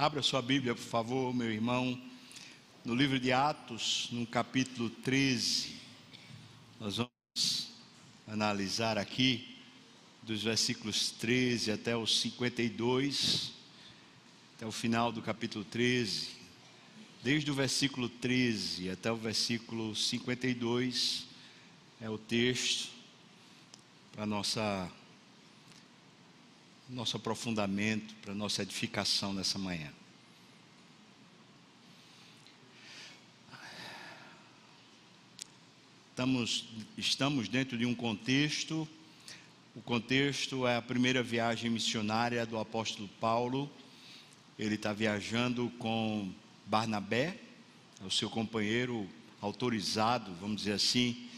Abra sua Bíblia, por favor, meu irmão, no livro de Atos, no capítulo 13. Nós vamos analisar aqui dos versículos 13 até os 52, até o final do capítulo 13. Desde o versículo 13 até o versículo 52 é o texto para nossa nosso aprofundamento, para nossa edificação nessa manhã. Estamos, estamos dentro de um contexto, o contexto é a primeira viagem missionária do apóstolo Paulo. Ele está viajando com Barnabé, é o seu companheiro autorizado, vamos dizer assim,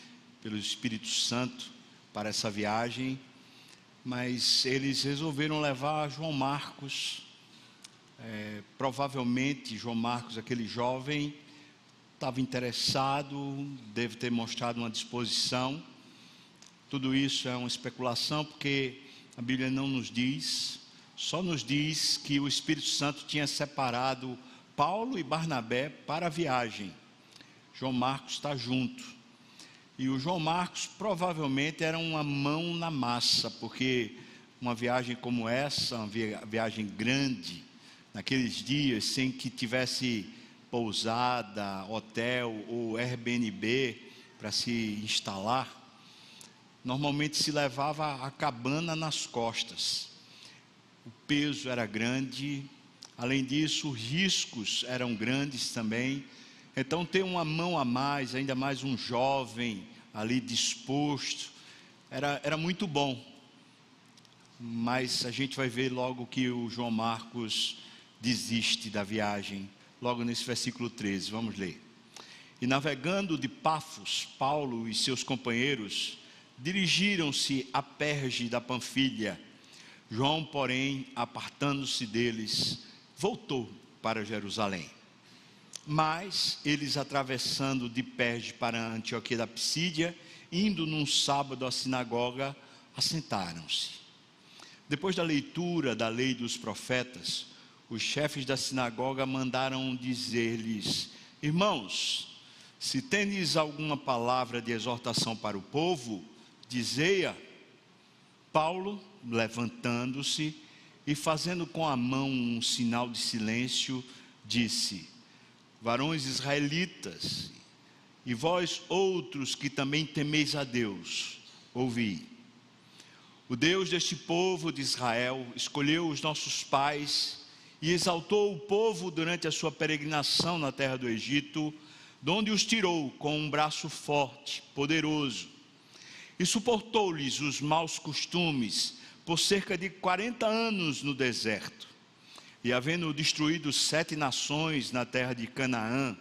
pelo Espírito Santo para essa viagem mas eles resolveram levar João Marcos. É, provavelmente João Marcos, aquele jovem, estava interessado, deve ter mostrado uma disposição. Tudo isso é uma especulação, porque a Bíblia não nos diz, só nos diz que o Espírito Santo tinha separado Paulo e Barnabé para a viagem. João Marcos está junto. E o João Marcos provavelmente era uma mão na massa, porque uma viagem como essa, uma viagem grande, naqueles dias, sem que tivesse pousada, hotel ou Airbnb para se instalar, normalmente se levava a cabana nas costas. O peso era grande, além disso, os riscos eram grandes também. Então, ter uma mão a mais, ainda mais um jovem ali disposto, era, era muito bom. Mas a gente vai ver logo que o João Marcos desiste da viagem, logo nesse versículo 13. Vamos ler. E navegando de Pafos, Paulo e seus companheiros dirigiram-se a Perge da Panfilha. João, porém, apartando-se deles, voltou para Jerusalém. Mas eles atravessando de Perge para Antioquia da Psídia, indo num sábado à sinagoga, assentaram-se. Depois da leitura da lei dos profetas, os chefes da sinagoga mandaram dizer-lhes: Irmãos, se tendes alguma palavra de exortação para o povo, dizei-a. Paulo, levantando-se e fazendo com a mão um sinal de silêncio, disse: varões israelitas, e vós outros que também temeis a Deus, ouvi. O Deus deste povo de Israel escolheu os nossos pais e exaltou o povo durante a sua peregrinação na terra do Egito, donde os tirou com um braço forte, poderoso, e suportou-lhes os maus costumes por cerca de 40 anos no deserto e havendo destruído sete nações na terra de Canaã,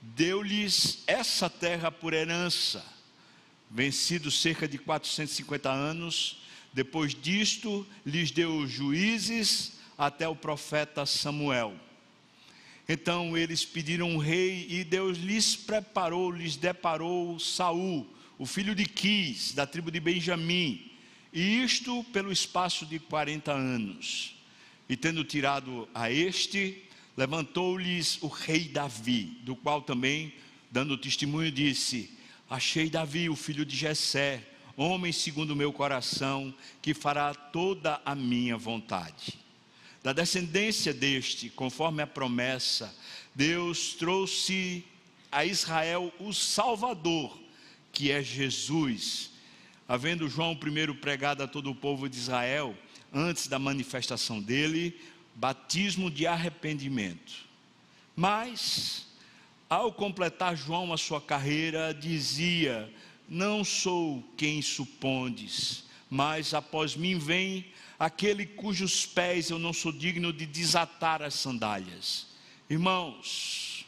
deu-lhes essa terra por herança. Vencidos cerca de 450 anos, depois disto, lhes deu juízes até o profeta Samuel. Então eles pediram um rei e Deus lhes preparou, lhes deparou Saul, o filho de Quis, da tribo de Benjamim, e isto pelo espaço de 40 anos. E tendo tirado a este, levantou-lhes o rei Davi, do qual também, dando testemunho, disse: Achei Davi, o filho de Jessé, homem segundo o meu coração, que fará toda a minha vontade. Da descendência deste, conforme a promessa, Deus trouxe a Israel o Salvador, que é Jesus. Havendo João primeiro pregado a todo o povo de Israel, antes da manifestação dele, batismo de arrependimento. Mas, ao completar João a sua carreira, dizia: Não sou quem supondes, mas após mim vem aquele cujos pés eu não sou digno de desatar as sandálias. Irmãos,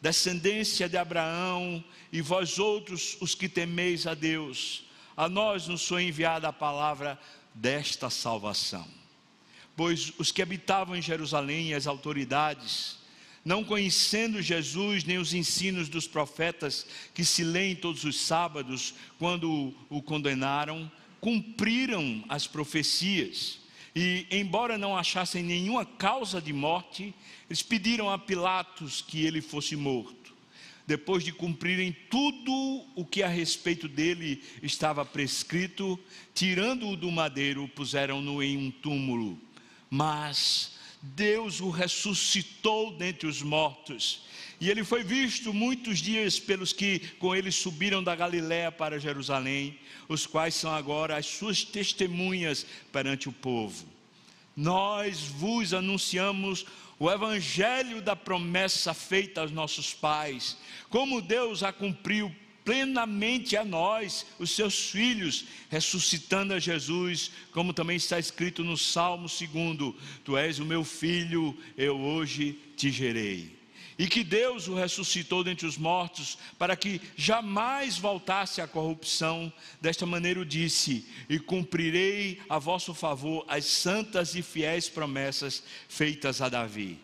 descendência de Abraão, e vós outros os que temeis a Deus, a nós nos foi enviada a palavra desta salvação. Pois os que habitavam em Jerusalém e as autoridades, não conhecendo Jesus nem os ensinos dos profetas que se leem todos os sábados, quando o condenaram, cumpriram as profecias, E, embora não achassem nenhuma causa de morte, eles pediram a Pilatos que ele fosse morto. Depois de cumprirem tudo o que a respeito dele estava prescrito, tirando-o do madeiro, puseram-no em um túmulo. Mas Deus o ressuscitou dentre os mortos. E ele foi visto muitos dias pelos que com ele subiram da Galiléia para Jerusalém, os quais são agora as suas testemunhas perante o povo. Nós vos anunciamos o evangelho da promessa feita aos nossos pais, como Deus a cumpriu plenamente a nós, os seus filhos, ressuscitando a Jesus, como também está escrito no Salmo 2: Tu és o meu filho, eu hoje te gerei. E que Deus o ressuscitou dentre os mortos, para que jamais voltasse à corrupção. Desta maneira o disse: E cumprirei a vosso favor as santas e fiéis promessas feitas a Davi.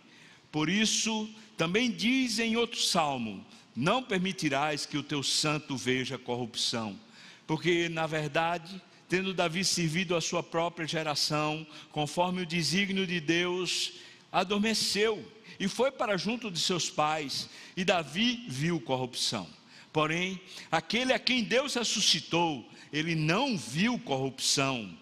Por isso, também diz em outro salmo: não permitirás que o teu santo veja corrupção, porque, na verdade, tendo Davi servido a sua própria geração, conforme o desígnio de Deus, adormeceu e foi para junto de seus pais, e Davi viu corrupção. Porém, aquele a quem Deus ressuscitou, ele não viu corrupção.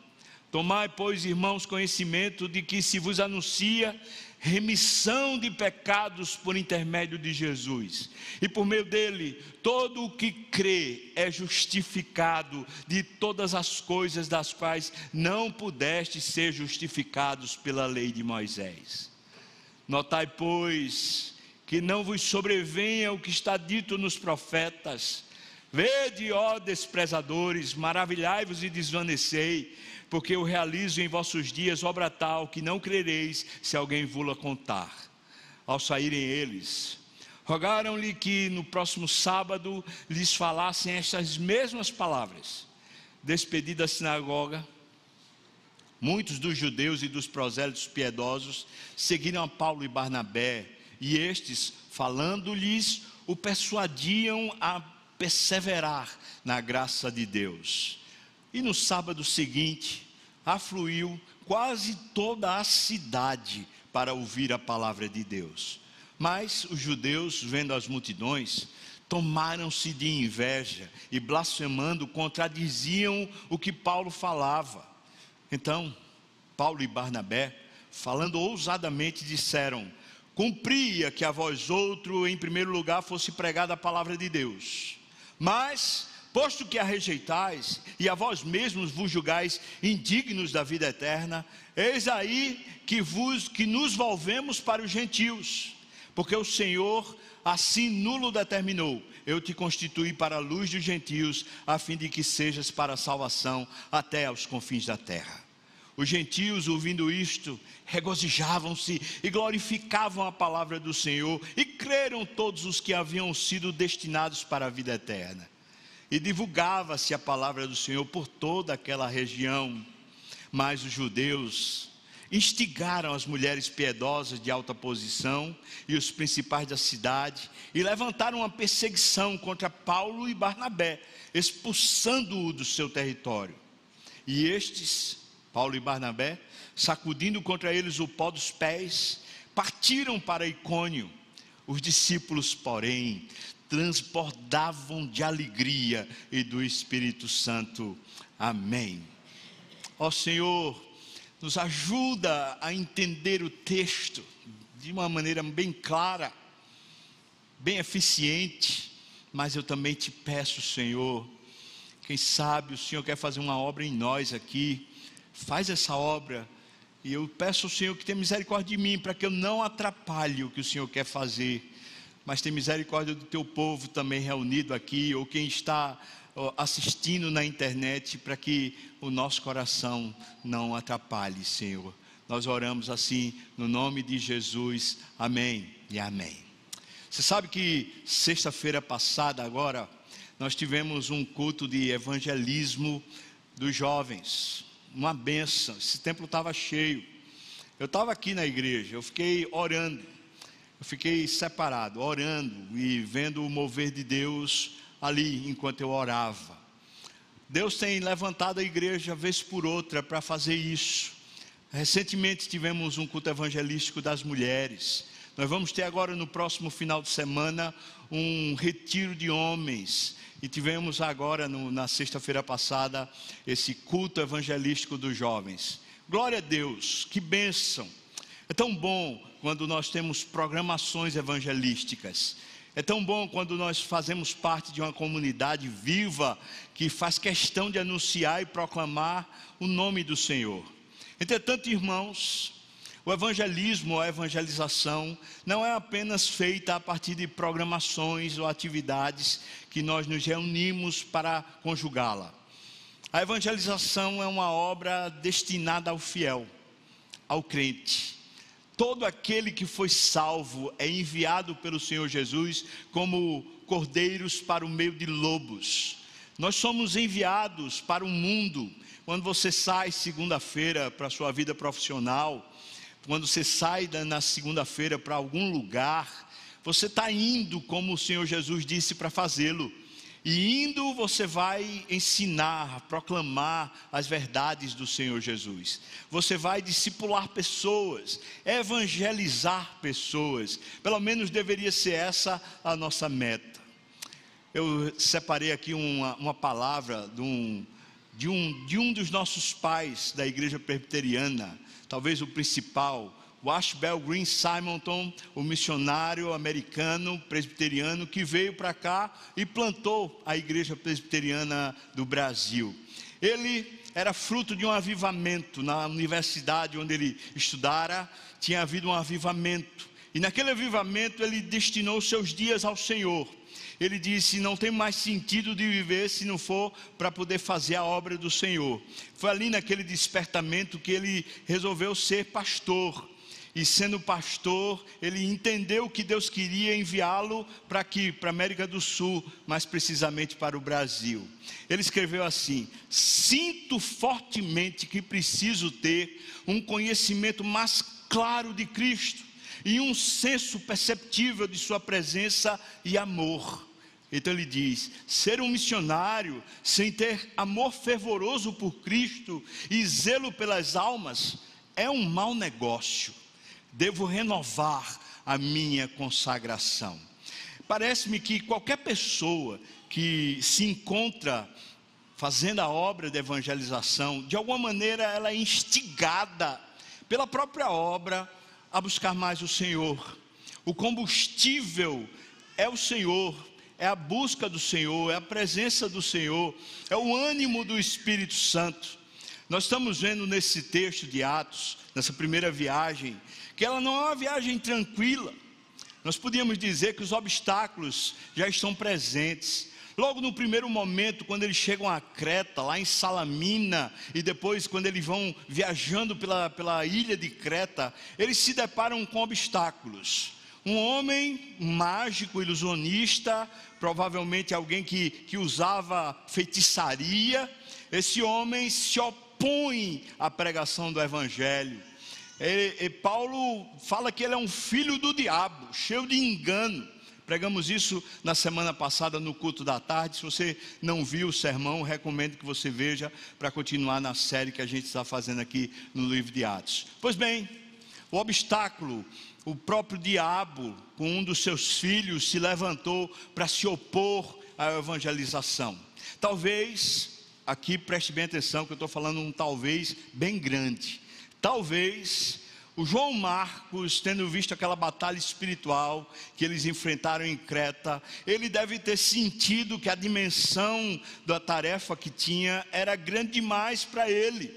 Tomai, pois, irmãos, conhecimento de que se vos anuncia remissão de pecados por intermédio de Jesus. E por meio dele, todo o que crê é justificado de todas as coisas das quais não pudeste ser justificados pela lei de Moisés. Notai, pois, que não vos sobrevenha o que está dito nos profetas. Vede, ó desprezadores, maravilhai-vos e desvanecei porque eu realizo em vossos dias obra tal que não crereis se alguém vula contar. Ao saírem eles, rogaram-lhe que no próximo sábado lhes falassem estas mesmas palavras. Despedida a sinagoga, muitos dos judeus e dos prosélitos piedosos seguiram a Paulo e Barnabé, e estes, falando-lhes, o persuadiam a perseverar na graça de Deus. E no sábado seguinte, afluiu quase toda a cidade para ouvir a palavra de Deus. Mas os judeus, vendo as multidões, tomaram-se de inveja e, blasfemando, contradiziam o que Paulo falava. Então, Paulo e Barnabé, falando ousadamente, disseram: Cumpria que a vós outro, em primeiro lugar, fosse pregada a palavra de Deus. Mas Posto que a rejeitais e a vós mesmos vos julgais indignos da vida eterna, eis aí que vos que nos volvemos para os gentios, porque o Senhor assim nulo determinou: eu te constituí para a luz dos gentios, a fim de que sejas para a salvação até aos confins da terra. Os gentios, ouvindo isto, regozijavam-se e glorificavam a palavra do Senhor, e creram todos os que haviam sido destinados para a vida eterna e divulgava-se a palavra do Senhor por toda aquela região. Mas os judeus instigaram as mulheres piedosas de alta posição e os principais da cidade e levantaram uma perseguição contra Paulo e Barnabé, expulsando-o do seu território. E estes, Paulo e Barnabé, sacudindo contra eles o pó dos pés, partiram para Icônio. Os discípulos, porém, transbordavam de alegria e do Espírito Santo. Amém. Ó Senhor, nos ajuda a entender o texto de uma maneira bem clara, bem eficiente, mas eu também te peço, Senhor, quem sabe o Senhor quer fazer uma obra em nós aqui, faz essa obra, e eu peço ao Senhor que tenha misericórdia de mim, para que eu não atrapalhe o que o Senhor quer fazer mas tem misericórdia do teu povo também reunido aqui, ou quem está assistindo na internet, para que o nosso coração não atrapalhe, Senhor. Nós oramos assim, no nome de Jesus, amém e amém. Você sabe que sexta-feira passada, agora, nós tivemos um culto de evangelismo dos jovens, uma benção. Esse templo estava cheio. Eu estava aqui na igreja, eu fiquei orando eu fiquei separado, orando e vendo o mover de Deus ali enquanto eu orava. Deus tem levantado a igreja vez por outra para fazer isso. Recentemente tivemos um culto evangelístico das mulheres. Nós vamos ter agora no próximo final de semana um retiro de homens. E tivemos agora, no, na sexta-feira passada, esse culto evangelístico dos jovens. Glória a Deus, que bênção. É tão bom quando nós temos programações evangelísticas. É tão bom quando nós fazemos parte de uma comunidade viva que faz questão de anunciar e proclamar o nome do Senhor. Entretanto, irmãos, o evangelismo, a evangelização, não é apenas feita a partir de programações ou atividades que nós nos reunimos para conjugá-la. A evangelização é uma obra destinada ao fiel, ao crente. Todo aquele que foi salvo é enviado pelo Senhor Jesus como cordeiros para o meio de lobos. Nós somos enviados para o mundo. Quando você sai segunda-feira para a sua vida profissional, quando você sai na segunda-feira para algum lugar, você está indo como o Senhor Jesus disse para fazê-lo. E indo você vai ensinar, proclamar as verdades do Senhor Jesus. Você vai discipular pessoas, evangelizar pessoas. Pelo menos deveria ser essa a nossa meta. Eu separei aqui uma, uma palavra de um, de, um, de um dos nossos pais da igreja presbiteriana talvez o principal, o Ashbel Green Simonton, o missionário americano presbiteriano que veio para cá e plantou a igreja presbiteriana do Brasil. Ele era fruto de um avivamento na universidade onde ele estudara, tinha havido um avivamento. E naquele avivamento ele destinou seus dias ao Senhor ele disse: Não tem mais sentido de viver se não for para poder fazer a obra do Senhor. Foi ali naquele despertamento que ele resolveu ser pastor. E sendo pastor, ele entendeu que Deus queria enviá-lo para aqui, para a América do Sul, mais precisamente para o Brasil. Ele escreveu assim: Sinto fortemente que preciso ter um conhecimento mais claro de Cristo e um senso perceptível de Sua presença e amor. Então ele diz: ser um missionário sem ter amor fervoroso por Cristo e zelo pelas almas é um mau negócio. Devo renovar a minha consagração. Parece-me que qualquer pessoa que se encontra fazendo a obra de evangelização, de alguma maneira ela é instigada pela própria obra a buscar mais o Senhor. O combustível é o Senhor, é a busca do Senhor, é a presença do Senhor, é o ânimo do Espírito Santo. Nós estamos vendo nesse texto de Atos, nessa primeira viagem, que ela não é uma viagem tranquila. Nós podíamos dizer que os obstáculos já estão presentes. Logo no primeiro momento, quando eles chegam a Creta, lá em Salamina, e depois quando eles vão viajando pela, pela ilha de Creta, eles se deparam com obstáculos. Um homem mágico, ilusionista, provavelmente alguém que, que usava feitiçaria, esse homem se opõe à pregação do Evangelho. E, e Paulo fala que ele é um filho do diabo, cheio de engano. Pregamos isso na semana passada no culto da tarde. Se você não viu o sermão, recomendo que você veja para continuar na série que a gente está fazendo aqui no livro de Atos. Pois bem, o obstáculo, o próprio diabo, com um dos seus filhos, se levantou para se opor à evangelização. Talvez, aqui preste bem atenção, que eu estou falando um talvez bem grande. Talvez o João Marcos, tendo visto aquela batalha espiritual que eles enfrentaram em Creta, ele deve ter sentido que a dimensão da tarefa que tinha era grande demais para ele.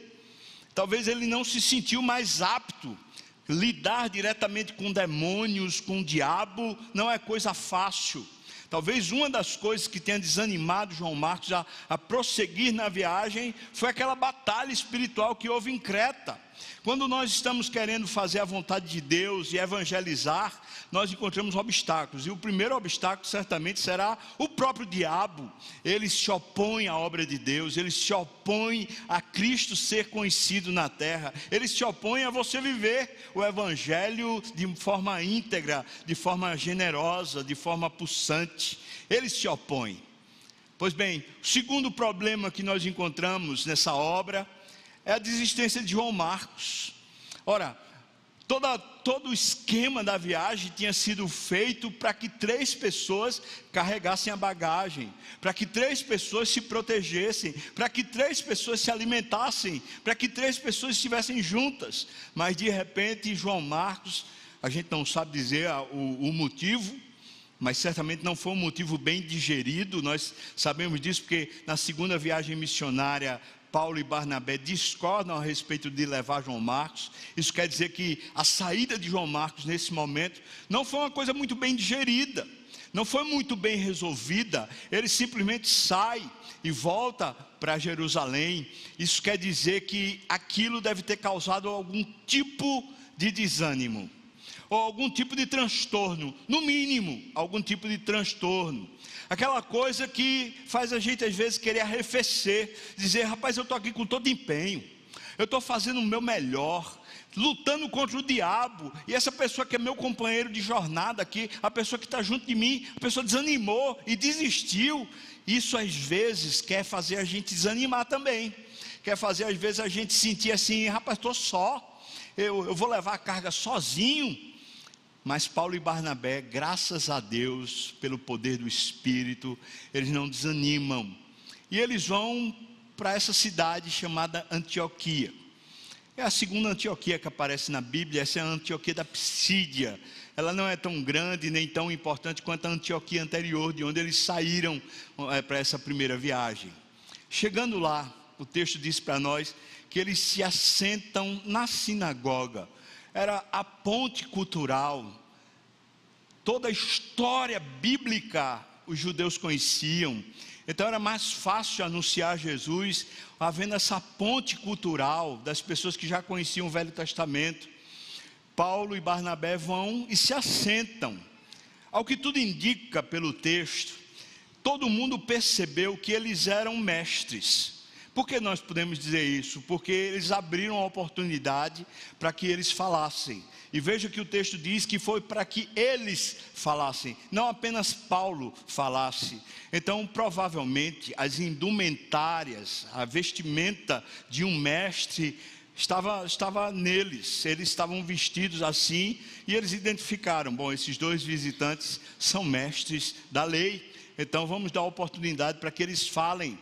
Talvez ele não se sentiu mais apto. Lidar diretamente com demônios, com o diabo, não é coisa fácil. Talvez uma das coisas que tenha desanimado João Marcos a, a prosseguir na viagem foi aquela batalha espiritual que houve em Creta. Quando nós estamos querendo fazer a vontade de Deus e evangelizar, nós encontramos obstáculos. E o primeiro obstáculo certamente será o próprio diabo. Ele se opõe à obra de Deus, ele se opõe a Cristo ser conhecido na terra, ele se opõe a você viver o evangelho de forma íntegra, de forma generosa, de forma pulsante. Ele se opõe. Pois bem, o segundo problema que nós encontramos nessa obra é a desistência de João Marcos. Ora, toda, todo o esquema da viagem tinha sido feito para que três pessoas carregassem a bagagem, para que três pessoas se protegessem, para que três pessoas se alimentassem, para que três pessoas estivessem juntas. Mas de repente, João Marcos, a gente não sabe dizer o, o motivo, mas certamente não foi um motivo bem digerido, nós sabemos disso porque na segunda viagem missionária Paulo e Barnabé discordam a respeito de levar João Marcos. Isso quer dizer que a saída de João Marcos nesse momento não foi uma coisa muito bem digerida, não foi muito bem resolvida. Ele simplesmente sai e volta para Jerusalém. Isso quer dizer que aquilo deve ter causado algum tipo de desânimo ou algum tipo de transtorno, no mínimo, algum tipo de transtorno. Aquela coisa que faz a gente às vezes querer arrefecer, dizer, rapaz, eu estou aqui com todo empenho, eu estou fazendo o meu melhor, lutando contra o diabo, e essa pessoa que é meu companheiro de jornada aqui, a pessoa que está junto de mim, a pessoa desanimou e desistiu. Isso às vezes quer fazer a gente desanimar também, quer fazer às vezes a gente sentir assim, rapaz, estou só, eu, eu vou levar a carga sozinho. Mas Paulo e Barnabé, graças a Deus, pelo poder do Espírito, eles não desanimam. E eles vão para essa cidade chamada Antioquia. É a segunda Antioquia que aparece na Bíblia, essa é a Antioquia da Psídia. Ela não é tão grande nem tão importante quanto a Antioquia anterior, de onde eles saíram é, para essa primeira viagem. Chegando lá, o texto diz para nós que eles se assentam na sinagoga era a ponte cultural. Toda a história bíblica os judeus conheciam. Então era mais fácil anunciar Jesus havendo essa ponte cultural das pessoas que já conheciam o Velho Testamento. Paulo e Barnabé vão e se assentam. Ao que tudo indica pelo texto, todo mundo percebeu que eles eram mestres. Por que nós podemos dizer isso? Porque eles abriram a oportunidade para que eles falassem. E veja que o texto diz que foi para que eles falassem, não apenas Paulo falasse. Então, provavelmente, as indumentárias, a vestimenta de um mestre estava, estava neles, eles estavam vestidos assim, e eles identificaram: bom, esses dois visitantes são mestres da lei, então vamos dar oportunidade para que eles falem.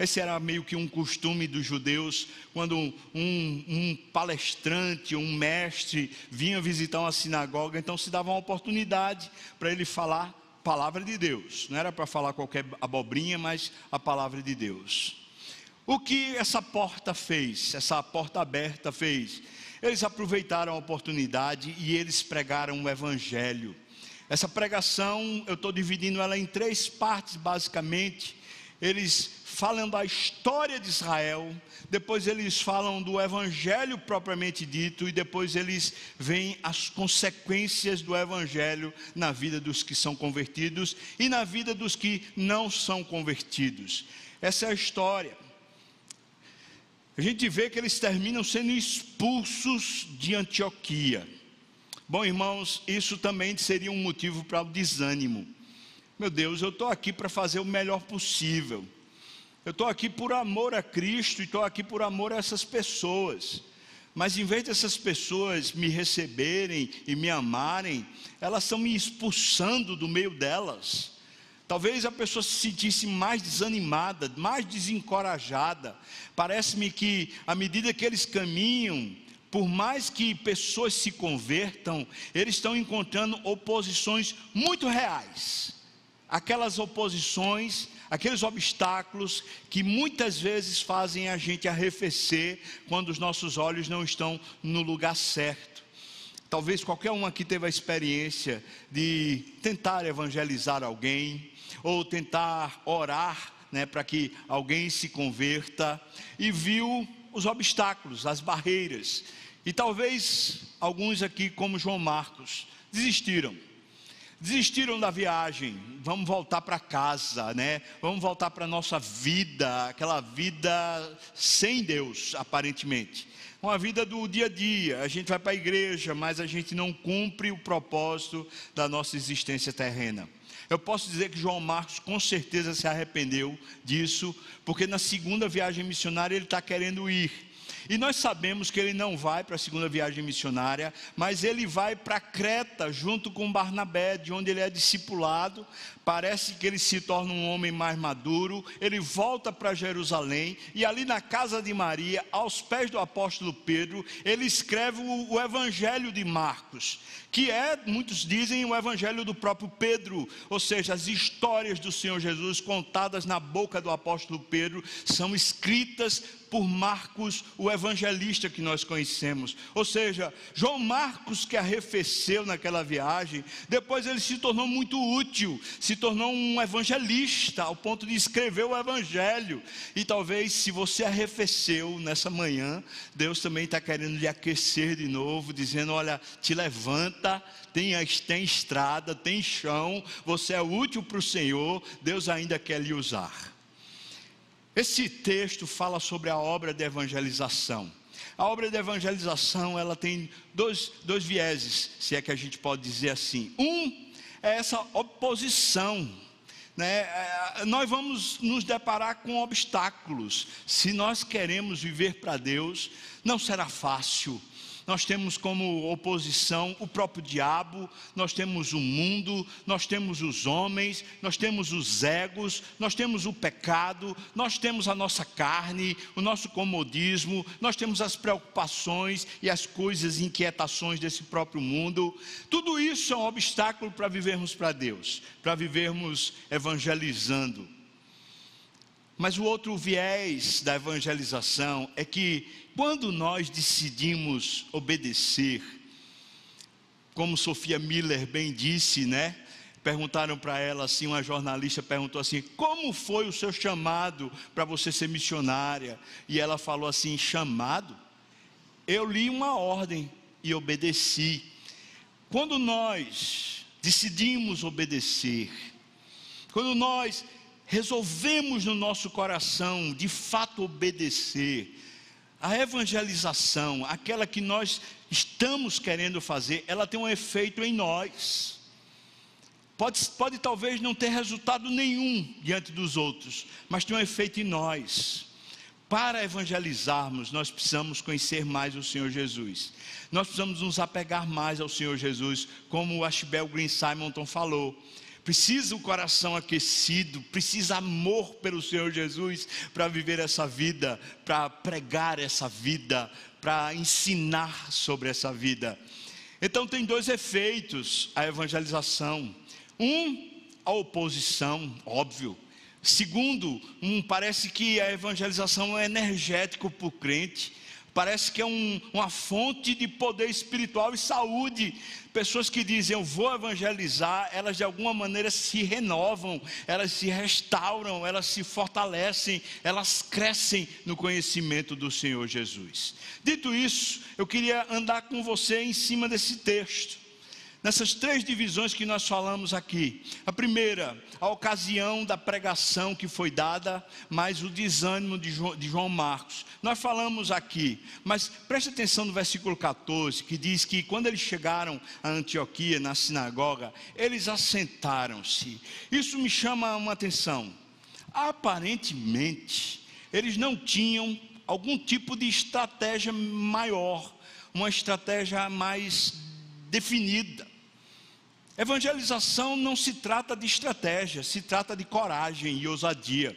Esse era meio que um costume dos judeus, quando um, um, palestrante, um mestre vinha visitar uma sinagoga, então se dava uma oportunidade para ele falar palavra de Deus. Não era para falar qualquer abobrinha, mas a palavra de Deus. O que essa porta fez, essa porta aberta fez? Eles aproveitaram a oportunidade e eles pregaram o evangelho. Essa pregação, eu estou dividindo ela em três partes, basicamente. Eles falam da história de Israel, depois eles falam do evangelho propriamente dito, e depois eles veem as consequências do evangelho na vida dos que são convertidos e na vida dos que não são convertidos. Essa é a história. A gente vê que eles terminam sendo expulsos de Antioquia. Bom, irmãos, isso também seria um motivo para o desânimo. Meu Deus, eu estou aqui para fazer o melhor possível. Eu estou aqui por amor a Cristo e estou aqui por amor a essas pessoas. Mas em vez dessas pessoas me receberem e me amarem, elas estão me expulsando do meio delas. Talvez a pessoa se sentisse mais desanimada, mais desencorajada. Parece-me que à medida que eles caminham, por mais que pessoas se convertam, eles estão encontrando oposições muito reais. Aquelas oposições aqueles obstáculos que muitas vezes fazem a gente arrefecer quando os nossos olhos não estão no lugar certo. Talvez qualquer um aqui teve a experiência de tentar evangelizar alguém, ou tentar orar né, para que alguém se converta, e viu os obstáculos, as barreiras. E talvez alguns aqui, como João Marcos, desistiram desistiram da viagem, vamos voltar para casa, né? Vamos voltar para nossa vida, aquela vida sem Deus, aparentemente. Uma vida do dia a dia, a gente vai para a igreja, mas a gente não cumpre o propósito da nossa existência terrena. Eu posso dizer que João Marcos com certeza se arrependeu disso, porque na segunda viagem missionária ele está querendo ir. E nós sabemos que ele não vai para a segunda viagem missionária, mas ele vai para Creta junto com Barnabé, de onde ele é discipulado. Parece que ele se torna um homem mais maduro. Ele volta para Jerusalém e ali na casa de Maria, aos pés do apóstolo Pedro, ele escreve o, o Evangelho de Marcos, que é, muitos dizem, o Evangelho do próprio Pedro, ou seja, as histórias do Senhor Jesus contadas na boca do apóstolo Pedro são escritas por Marcos, o evangelista que nós conhecemos. Ou seja, João Marcos, que arrefeceu naquela viagem, depois ele se tornou muito útil, se tornou um evangelista, ao ponto de escrever o evangelho. E talvez, se você arrefeceu nessa manhã, Deus também está querendo lhe aquecer de novo, dizendo: Olha, te levanta, tem, tem estrada, tem chão, você é útil para o Senhor, Deus ainda quer lhe usar. Esse texto fala sobre a obra de evangelização. A obra de evangelização ela tem dois, dois vieses, se é que a gente pode dizer assim. Um é essa oposição. Né? É, nós vamos nos deparar com obstáculos. Se nós queremos viver para Deus, não será fácil nós temos como oposição o próprio diabo, nós temos o mundo, nós temos os homens, nós temos os egos, nós temos o pecado, nós temos a nossa carne, o nosso comodismo, nós temos as preocupações e as coisas, inquietações desse próprio mundo. Tudo isso é um obstáculo para vivermos para Deus, para vivermos evangelizando. Mas o outro viés da evangelização é que quando nós decidimos obedecer, como Sofia Miller bem disse, né? Perguntaram para ela assim, uma jornalista perguntou assim: "Como foi o seu chamado para você ser missionária?" E ela falou assim: "Chamado? Eu li uma ordem e obedeci." Quando nós decidimos obedecer, quando nós resolvemos no nosso coração de fato obedecer, a evangelização, aquela que nós estamos querendo fazer, ela tem um efeito em nós. Pode, pode talvez não ter resultado nenhum diante dos outros, mas tem um efeito em nós. Para evangelizarmos, nós precisamos conhecer mais o Senhor Jesus. Nós precisamos nos apegar mais ao Senhor Jesus, como o Ashbel Green Simonton falou precisa o coração aquecido, precisa amor pelo Senhor Jesus para viver essa vida, para pregar essa vida, para ensinar sobre essa vida. Então tem dois efeitos a evangelização. Um, a oposição, óbvio. Segundo, um, parece que a evangelização é energético para o crente parece que é um, uma fonte de poder espiritual e saúde. Pessoas que dizem eu vou evangelizar, elas de alguma maneira se renovam, elas se restauram, elas se fortalecem, elas crescem no conhecimento do Senhor Jesus. Dito isso, eu queria andar com você em cima desse texto nessas três divisões que nós falamos aqui. A primeira, a ocasião da pregação que foi dada, mais o desânimo de João, Marcos. Nós falamos aqui, mas preste atenção no versículo 14, que diz que quando eles chegaram a Antioquia, na sinagoga, eles assentaram-se. Isso me chama uma atenção. Aparentemente, eles não tinham algum tipo de estratégia maior, uma estratégia mais definida. Evangelização não se trata de estratégia, se trata de coragem e ousadia.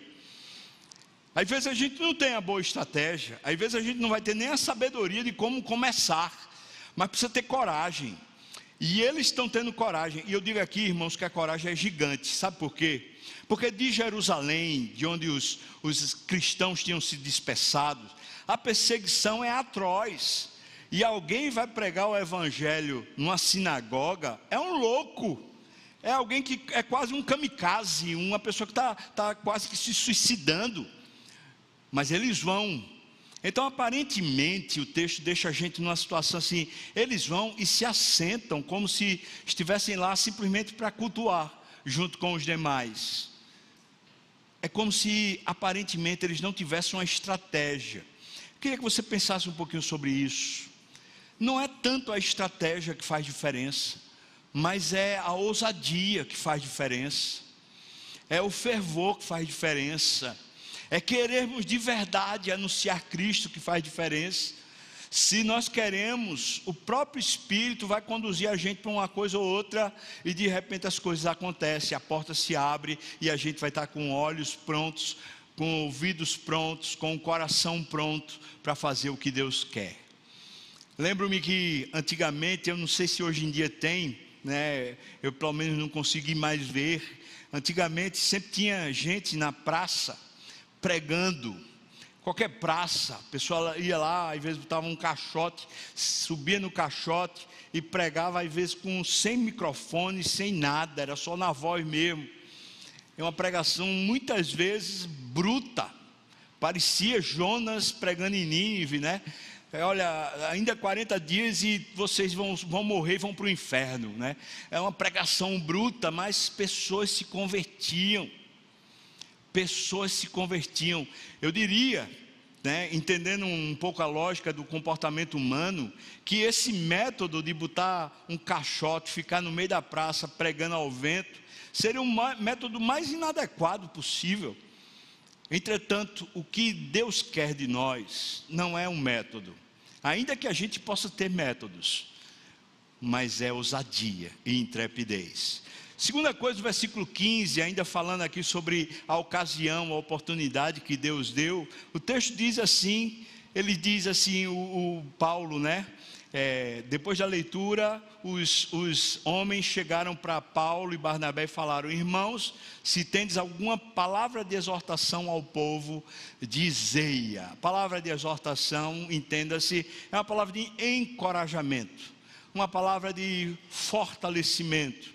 Às vezes a gente não tem a boa estratégia, às vezes a gente não vai ter nem a sabedoria de como começar, mas precisa ter coragem. E eles estão tendo coragem. E eu digo aqui, irmãos, que a coragem é gigante. Sabe por quê? Porque de Jerusalém, de onde os, os cristãos tinham se dispersado, a perseguição é atroz e alguém vai pregar o evangelho numa sinagoga, é um louco. É alguém que é quase um kamikaze, uma pessoa que está tá quase que se suicidando. Mas eles vão. Então, aparentemente, o texto deixa a gente numa situação assim: eles vão e se assentam, como se estivessem lá simplesmente para cultuar, junto com os demais. É como se aparentemente eles não tivessem uma estratégia. Eu queria que você pensasse um pouquinho sobre isso. Não é tanto a estratégia que faz diferença, mas é a ousadia que faz diferença, é o fervor que faz diferença, é querermos de verdade anunciar Cristo que faz diferença. Se nós queremos, o próprio Espírito vai conduzir a gente para uma coisa ou outra, e de repente as coisas acontecem, a porta se abre e a gente vai estar com olhos prontos, com ouvidos prontos, com o coração pronto para fazer o que Deus quer. Lembro-me que antigamente, eu não sei se hoje em dia tem, né, eu pelo menos não consegui mais ver. Antigamente sempre tinha gente na praça pregando, qualquer praça, a pessoa ia lá, às vezes botava um caixote, subia no caixote e pregava, às vezes com sem microfone, sem nada, era só na voz mesmo. É uma pregação muitas vezes bruta, parecia Jonas pregando em Nínive, né? É, olha, ainda 40 dias e vocês vão, vão morrer vão para o inferno, né? É uma pregação bruta, mas pessoas se convertiam. Pessoas se convertiam. Eu diria, né, entendendo um pouco a lógica do comportamento humano, que esse método de botar um caixote, ficar no meio da praça pregando ao vento, seria um método mais inadequado possível. Entretanto, o que Deus quer de nós não é um método, ainda que a gente possa ter métodos, mas é ousadia e intrepidez. Segunda coisa, o versículo 15, ainda falando aqui sobre a ocasião, a oportunidade que Deus deu, o texto diz assim: ele diz assim, o, o Paulo, né? É, depois da leitura, os, os homens chegaram para Paulo e Barnabé e falaram: Irmãos, se tendes alguma palavra de exortação ao povo, dizei-a. Palavra de exortação, entenda-se, é uma palavra de encorajamento, uma palavra de fortalecimento.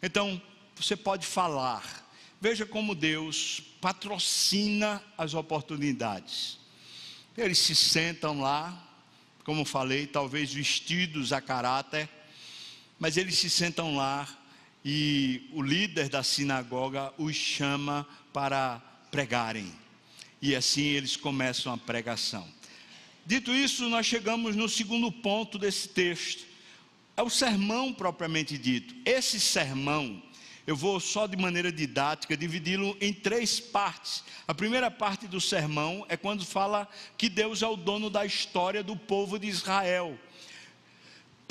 Então, você pode falar. Veja como Deus patrocina as oportunidades. Eles se sentam lá, como falei, talvez vestidos a caráter, mas eles se sentam lá e o líder da sinagoga os chama para pregarem. E assim eles começam a pregação. Dito isso, nós chegamos no segundo ponto desse texto. É o sermão propriamente dito. Esse sermão eu vou só de maneira didática dividi-lo em três partes. A primeira parte do sermão é quando fala que Deus é o dono da história do povo de Israel.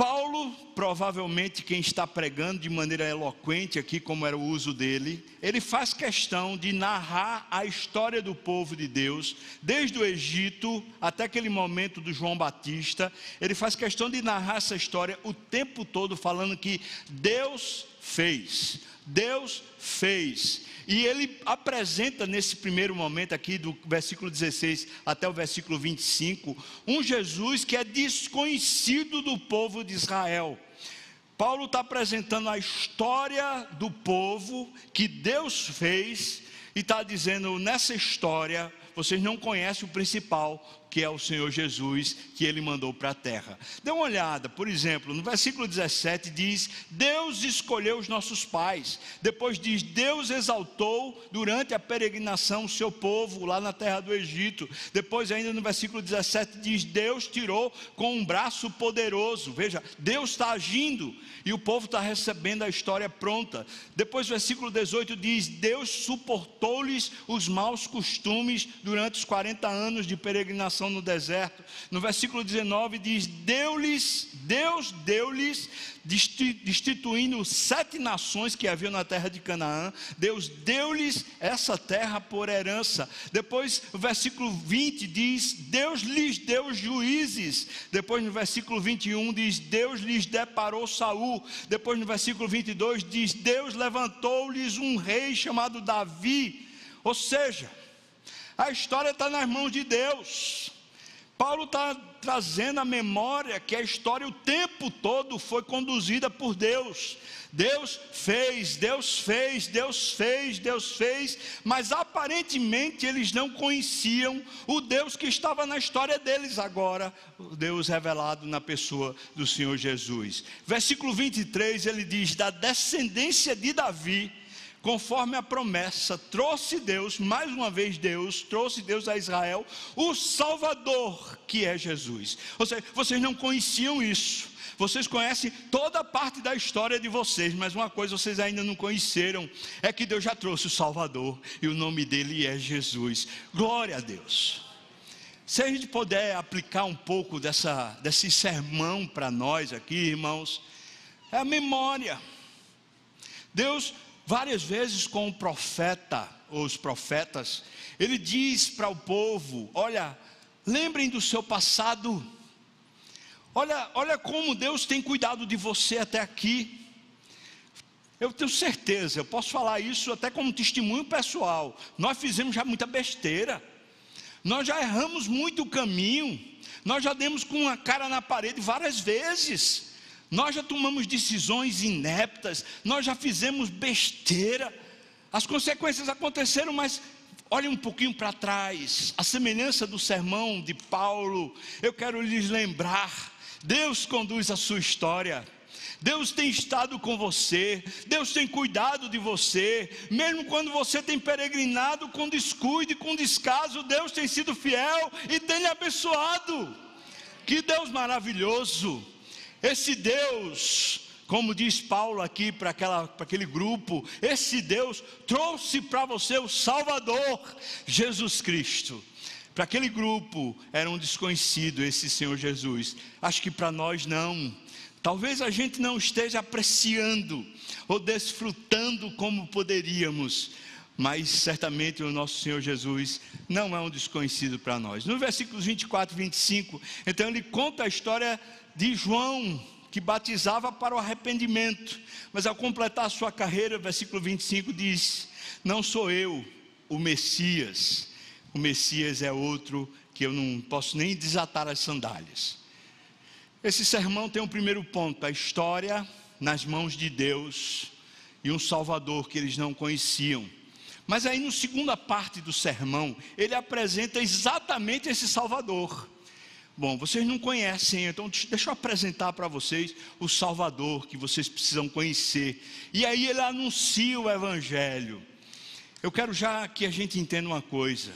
Paulo, provavelmente quem está pregando de maneira eloquente aqui, como era o uso dele, ele faz questão de narrar a história do povo de Deus, desde o Egito até aquele momento do João Batista. Ele faz questão de narrar essa história o tempo todo, falando que Deus fez. Deus fez. E ele apresenta nesse primeiro momento aqui, do versículo 16 até o versículo 25, um Jesus que é desconhecido do povo de Israel. Paulo está apresentando a história do povo que Deus fez e está dizendo: nessa história, vocês não conhecem o principal, que é o Senhor Jesus, que ele mandou para a terra. Dê uma olhada, por exemplo, no versículo 17 diz: Deus escolheu os nossos pais. Depois diz: Deus exaltou durante a peregrinação o seu povo lá na terra do Egito. Depois, ainda no versículo 17, diz: Deus tirou com um braço poderoso. Veja, Deus está agindo e o povo está recebendo a história pronta. Depois, versículo 18 diz: Deus suportou-lhes os maus costumes durante os 40 anos de peregrinação no deserto. No versículo 19 diz: Deu-lhes, Deus deu-lhes, destituindo sete nações que haviam na terra de Canaã. Deus deu-lhes essa terra por herança. Depois, o versículo 20 diz: Deus lhes deu juízes. Depois, no versículo 21 diz: Deus lhes deparou Saul. Depois, no versículo 22 diz: Deus levantou-lhes um rei chamado Davi. Ou seja, a história está nas mãos de Deus. Paulo está trazendo a memória que a história o tempo todo foi conduzida por Deus. Deus fez, Deus fez, Deus fez, Deus fez, mas aparentemente eles não conheciam o Deus que estava na história deles agora, o Deus revelado na pessoa do Senhor Jesus. Versículo 23 ele diz: Da descendência de Davi conforme a promessa, trouxe Deus, mais uma vez Deus, trouxe Deus a Israel, o Salvador, que é Jesus. Ou seja, vocês não conheciam isso, vocês conhecem toda a parte da história de vocês, mas uma coisa vocês ainda não conheceram: é que Deus já trouxe o Salvador, e o nome dele é Jesus. Glória a Deus. Se a gente puder aplicar um pouco dessa, desse sermão para nós aqui, irmãos, é a memória. Deus, várias vezes com o profeta, ou os profetas, ele diz para o povo: olha, lembrem do seu passado, olha, olha como Deus tem cuidado de você até aqui. Eu tenho certeza, eu posso falar isso até como testemunho pessoal. Nós fizemos já muita besteira, nós já erramos muito o caminho, nós já demos com a cara na parede várias vezes. Nós já tomamos decisões ineptas, nós já fizemos besteira, as consequências aconteceram, mas olhe um pouquinho para trás, a semelhança do sermão de Paulo, eu quero lhes lembrar: Deus conduz a sua história. Deus tem estado com você, Deus tem cuidado de você, mesmo quando você tem peregrinado com descuido e com descaso, Deus tem sido fiel e tem lhe abençoado. Que Deus maravilhoso! Esse Deus, como diz Paulo aqui para aquele grupo, esse Deus trouxe para você o Salvador, Jesus Cristo. Para aquele grupo era um desconhecido esse Senhor Jesus. Acho que para nós não. Talvez a gente não esteja apreciando ou desfrutando como poderíamos, mas certamente o nosso Senhor Jesus não é um desconhecido para nós. No versículos 24 e 25, então ele conta a história de João, que batizava para o arrependimento, mas ao completar a sua carreira, versículo 25 diz: Não sou eu o Messias, o Messias é outro que eu não posso nem desatar as sandálias. Esse sermão tem um primeiro ponto: a história nas mãos de Deus e um Salvador que eles não conheciam. Mas aí, na segunda parte do sermão, ele apresenta exatamente esse Salvador. Bom, vocês não conhecem, então deixa eu apresentar para vocês o Salvador que vocês precisam conhecer. E aí ele anuncia o Evangelho. Eu quero já que a gente entenda uma coisa: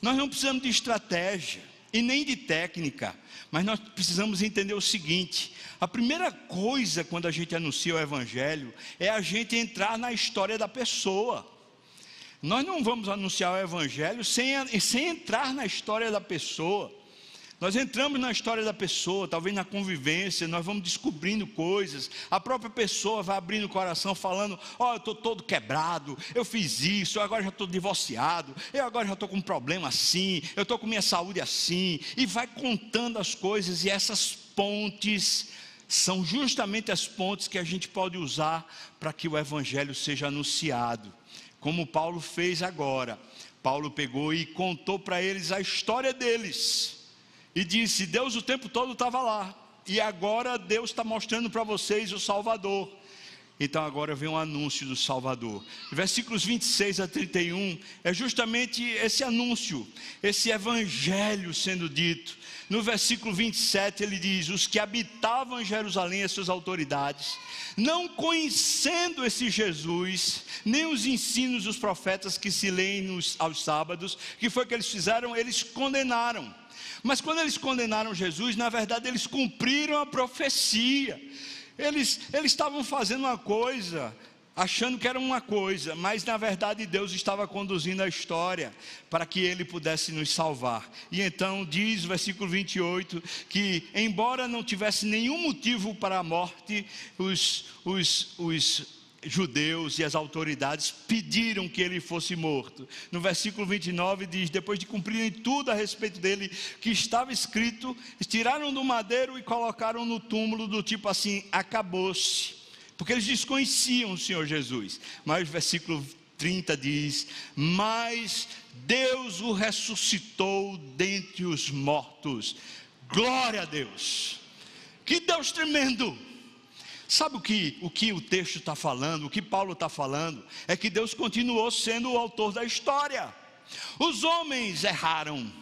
nós não precisamos de estratégia e nem de técnica, mas nós precisamos entender o seguinte: a primeira coisa quando a gente anuncia o Evangelho é a gente entrar na história da pessoa. Nós não vamos anunciar o Evangelho sem, sem entrar na história da pessoa. Nós entramos na história da pessoa, talvez na convivência, nós vamos descobrindo coisas. A própria pessoa vai abrindo o coração, falando: Ó, oh, eu estou todo quebrado, eu fiz isso, eu agora já estou divorciado, eu agora já estou com um problema assim, eu estou com minha saúde assim. E vai contando as coisas, e essas pontes são justamente as pontes que a gente pode usar para que o Evangelho seja anunciado, como Paulo fez agora. Paulo pegou e contou para eles a história deles e disse: Deus o tempo todo estava lá, e agora Deus está mostrando para vocês o Salvador. Então agora vem um anúncio do Salvador. Versículos 26 a 31 é justamente esse anúncio, esse evangelho sendo dito. No versículo 27 ele diz: Os que habitavam em Jerusalém, as suas autoridades, não conhecendo esse Jesus, nem os ensinos dos profetas que se leem nos, aos sábados, que foi que eles fizeram? Eles condenaram mas quando eles condenaram Jesus, na verdade eles cumpriram a profecia. Eles, eles estavam fazendo uma coisa, achando que era uma coisa, mas na verdade Deus estava conduzindo a história para que ele pudesse nos salvar. E então diz o versículo 28 que, embora não tivesse nenhum motivo para a morte, os, os, os judeus e as autoridades pediram que ele fosse morto. No versículo 29 diz: Depois de cumprirem tudo a respeito dele que estava escrito, tiraram do madeiro e colocaram no túmulo, do tipo assim: acabou-se. Porque eles desconheciam o Senhor Jesus. Mas o versículo 30 diz: Mas Deus o ressuscitou dentre os mortos. Glória a Deus. Que Deus tremendo! Sabe o que o, que o texto está falando, o que Paulo está falando? É que Deus continuou sendo o autor da história. Os homens erraram,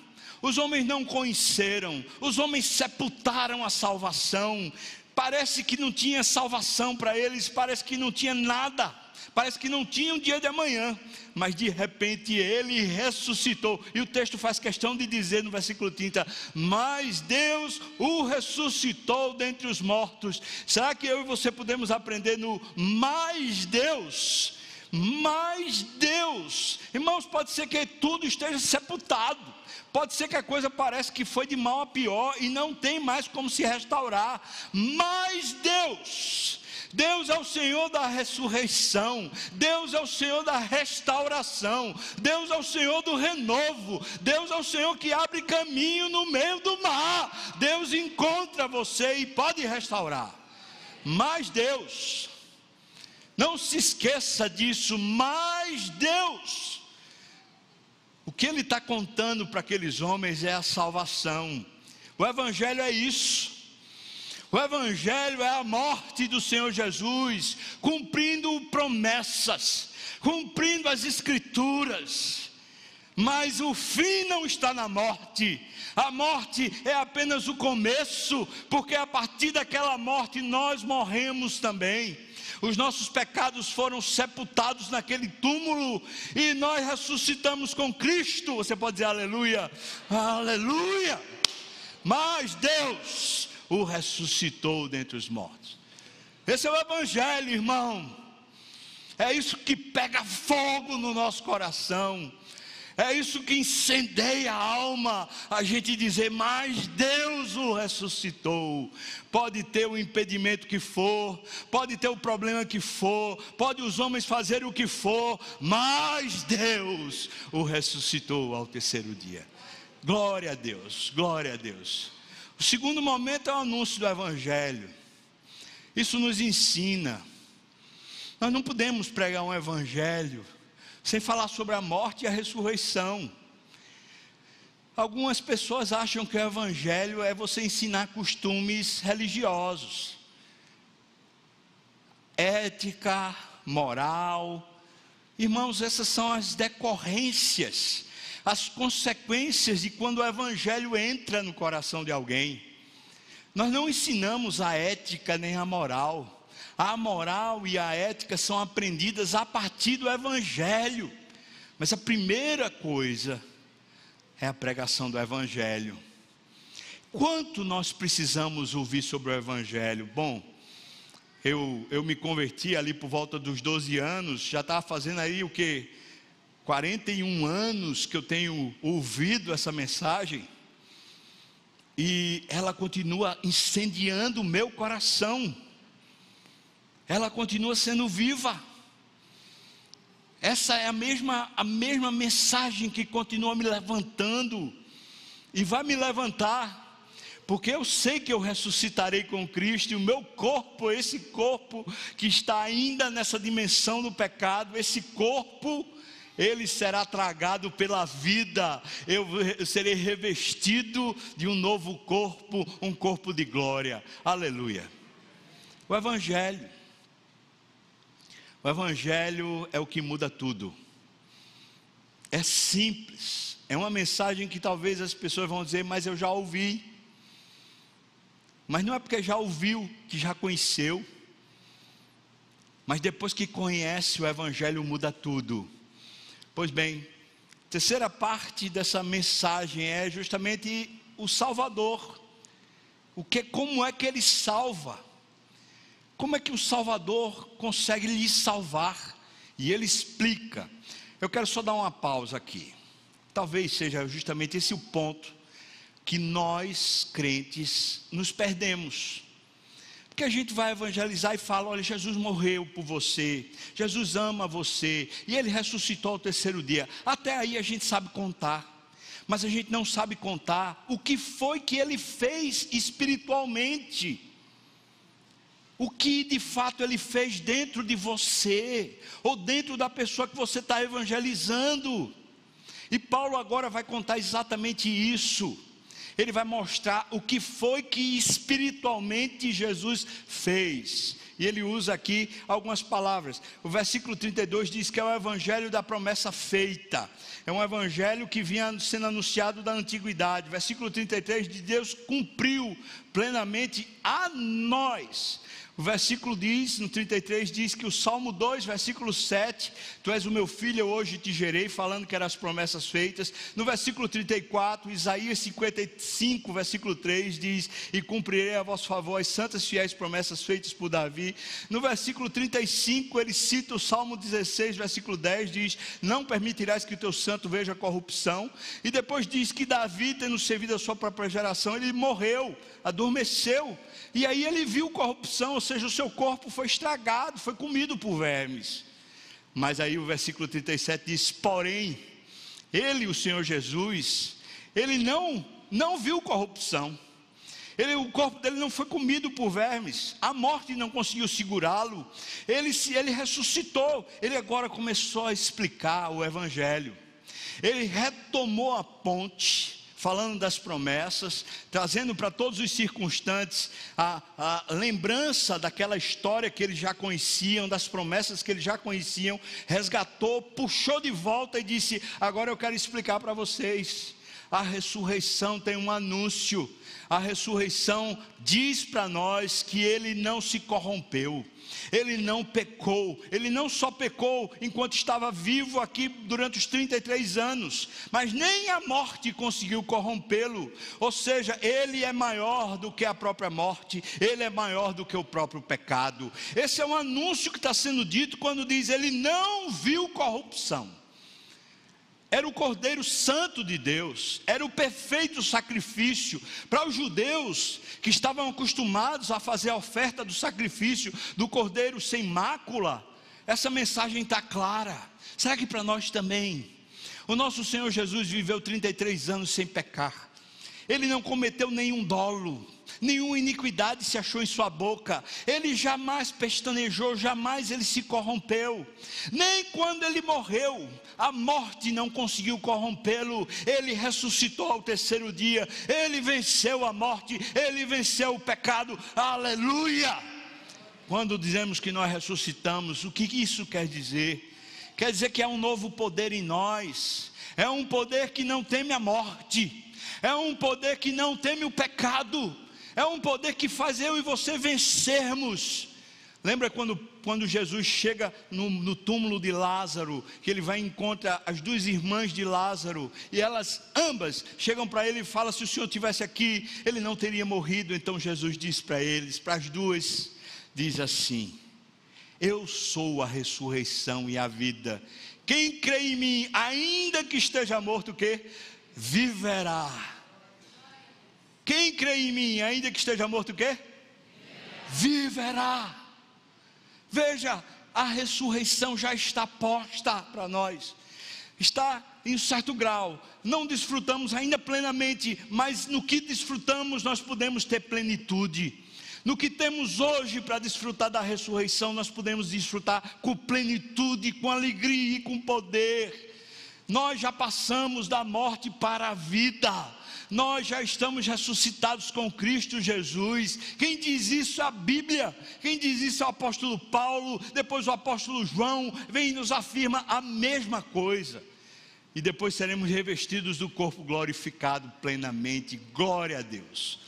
os homens não conheceram, os homens sepultaram a salvação, parece que não tinha salvação para eles, parece que não tinha nada, parece que não tinha um dia de amanhã, mas de repente ele ressuscitou, e o texto faz questão de dizer no versículo 30: Mas Deus o ressuscitou dentre os mortos. Será que eu e você podemos aprender no mais Deus? Mais Deus, irmãos, pode ser que tudo esteja sepultado, Pode ser que a coisa pareça que foi de mal a pior e não tem mais como se restaurar. Mas Deus, Deus é o Senhor da ressurreição, Deus é o Senhor da restauração, Deus é o Senhor do renovo, Deus é o Senhor que abre caminho no meio do mar. Deus encontra você e pode restaurar. Mas Deus, não se esqueça disso, mas Deus o que ele está contando para aqueles homens é a salvação. O Evangelho é isso. O Evangelho é a morte do Senhor Jesus, cumprindo promessas, cumprindo as Escrituras. Mas o fim não está na morte, a morte é apenas o começo, porque a partir daquela morte nós morremos também os nossos pecados foram sepultados naquele túmulo e nós ressuscitamos com Cristo. Você pode dizer aleluia, aleluia. Mas Deus o ressuscitou dentre os mortos. Esse é o Evangelho, irmão. É isso que pega fogo no nosso coração. É isso que incendeia a alma, a gente dizer, mas Deus o ressuscitou. Pode ter o impedimento que for, pode ter o problema que for, pode os homens fazerem o que for, mas Deus o ressuscitou ao terceiro dia. Glória a Deus, glória a Deus. O segundo momento é o anúncio do Evangelho. Isso nos ensina. Nós não podemos pregar um Evangelho sem falar sobre a morte e a ressurreição. Algumas pessoas acham que o evangelho é você ensinar costumes religiosos, ética, moral. Irmãos, essas são as decorrências, as consequências de quando o evangelho entra no coração de alguém. Nós não ensinamos a ética nem a moral. A moral e a ética são aprendidas a partir do Evangelho. Mas a primeira coisa é a pregação do Evangelho. Quanto nós precisamos ouvir sobre o Evangelho? Bom, eu, eu me converti ali por volta dos 12 anos, já estava fazendo aí o que? 41 anos que eu tenho ouvido essa mensagem, e ela continua incendiando o meu coração ela continua sendo viva. Essa é a mesma, a mesma mensagem que continua me levantando e vai me levantar, porque eu sei que eu ressuscitarei com Cristo e o meu corpo, esse corpo que está ainda nessa dimensão do pecado, esse corpo, ele será tragado pela vida, eu serei revestido de um novo corpo, um corpo de glória. Aleluia. O Evangelho o Evangelho é o que muda tudo. É simples. É uma mensagem que talvez as pessoas vão dizer, mas eu já ouvi. Mas não é porque já ouviu que já conheceu. Mas depois que conhece, o Evangelho muda tudo. Pois bem, terceira parte dessa mensagem é justamente o Salvador. O que, como é que ele salva? Como é que o Salvador consegue lhe salvar? E ele explica. Eu quero só dar uma pausa aqui. Talvez seja justamente esse o ponto que nós, crentes, nos perdemos. Porque a gente vai evangelizar e fala: olha, Jesus morreu por você, Jesus ama você, e ele ressuscitou ao terceiro dia. Até aí a gente sabe contar, mas a gente não sabe contar o que foi que ele fez espiritualmente o que de fato ele fez dentro de você, ou dentro da pessoa que você está evangelizando. E Paulo agora vai contar exatamente isso. Ele vai mostrar o que foi que espiritualmente Jesus fez. E ele usa aqui algumas palavras. O versículo 32 diz que é o evangelho da promessa feita. É um evangelho que vinha sendo anunciado da antiguidade. Versículo 33 de Deus cumpriu plenamente a nós o versículo diz, no 33, diz que o Salmo 2, versículo 7, Tu és o meu filho, eu hoje te gerei, falando que eram as promessas feitas. No versículo 34, Isaías 55, versículo 3, diz: E cumprirei a vosso favor as santas fiéis promessas feitas por Davi. No versículo 35, ele cita o Salmo 16, versículo 10, diz: Não permitirás que o teu santo veja corrupção. E depois diz que Davi, tendo servido a sua própria geração, ele morreu, adormeceu e aí ele viu corrupção, ou seja, o seu corpo foi estragado, foi comido por vermes. Mas aí o versículo 37 diz: Porém, ele, o Senhor Jesus, ele não, não viu corrupção. Ele, o corpo dele não foi comido por vermes, a morte não conseguiu segurá-lo, ele, ele ressuscitou, ele agora começou a explicar o Evangelho, ele retomou a ponte, falando das promessas, trazendo para todos os circunstantes a, a, lembrança daquela história que eles já conheciam, das promessas que eles já conheciam, resgatou, puxou de volta e disse: Agora eu quero explicar para vocês. A ressurreição tem um anúncio. A ressurreição diz para nós que ele não se corrompeu. Ele não pecou, ele não só pecou enquanto estava vivo aqui durante os 33 anos, mas nem a morte conseguiu corrompê-lo, ou seja, ele é maior do que a própria morte, ele é maior do que o próprio pecado. Esse é um anúncio que está sendo dito quando diz: ele não viu corrupção era o Cordeiro Santo de Deus, era o perfeito sacrifício. Para os judeus que estavam acostumados a fazer a oferta do sacrifício do Cordeiro sem mácula, essa mensagem está clara. Será que para nós também? O nosso Senhor Jesus viveu 33 anos sem pecar, ele não cometeu nenhum dolo, nenhuma iniquidade se achou em sua boca, ele jamais pestanejou, jamais ele se corrompeu, nem quando ele morreu, a morte não conseguiu corrompê-lo, ele ressuscitou ao terceiro dia, ele venceu a morte, ele venceu o pecado, aleluia! Quando dizemos que nós ressuscitamos, o que isso quer dizer? Quer dizer que é um novo poder em nós, é um poder que não teme a morte, é um poder que não teme o pecado, é um poder que faz eu e você vencermos. Lembra quando, quando Jesus chega no, no, túmulo de Lázaro, que ele vai encontrar as duas irmãs de Lázaro, e elas ambas chegam para ele e falam: se o Senhor tivesse aqui, ele não teria morrido. Então Jesus diz para eles, para as duas, diz assim: Eu sou a ressurreição e a vida. Quem crê em mim, ainda que esteja morto, que viverá. Quem crê em mim, ainda que esteja morto, o quê? Viverá. Veja, a ressurreição já está posta para nós. Está em um certo grau. Não desfrutamos ainda plenamente, mas no que desfrutamos nós podemos ter plenitude. No que temos hoje para desfrutar da ressurreição, nós podemos desfrutar com plenitude, com alegria e com poder. Nós já passamos da morte para a vida nós já estamos ressuscitados com Cristo Jesus. Quem diz isso é a Bíblia, quem diz isso é o apóstolo Paulo, depois o apóstolo João, vem e nos afirma a mesma coisa. E depois seremos revestidos do corpo glorificado plenamente. Glória a Deus.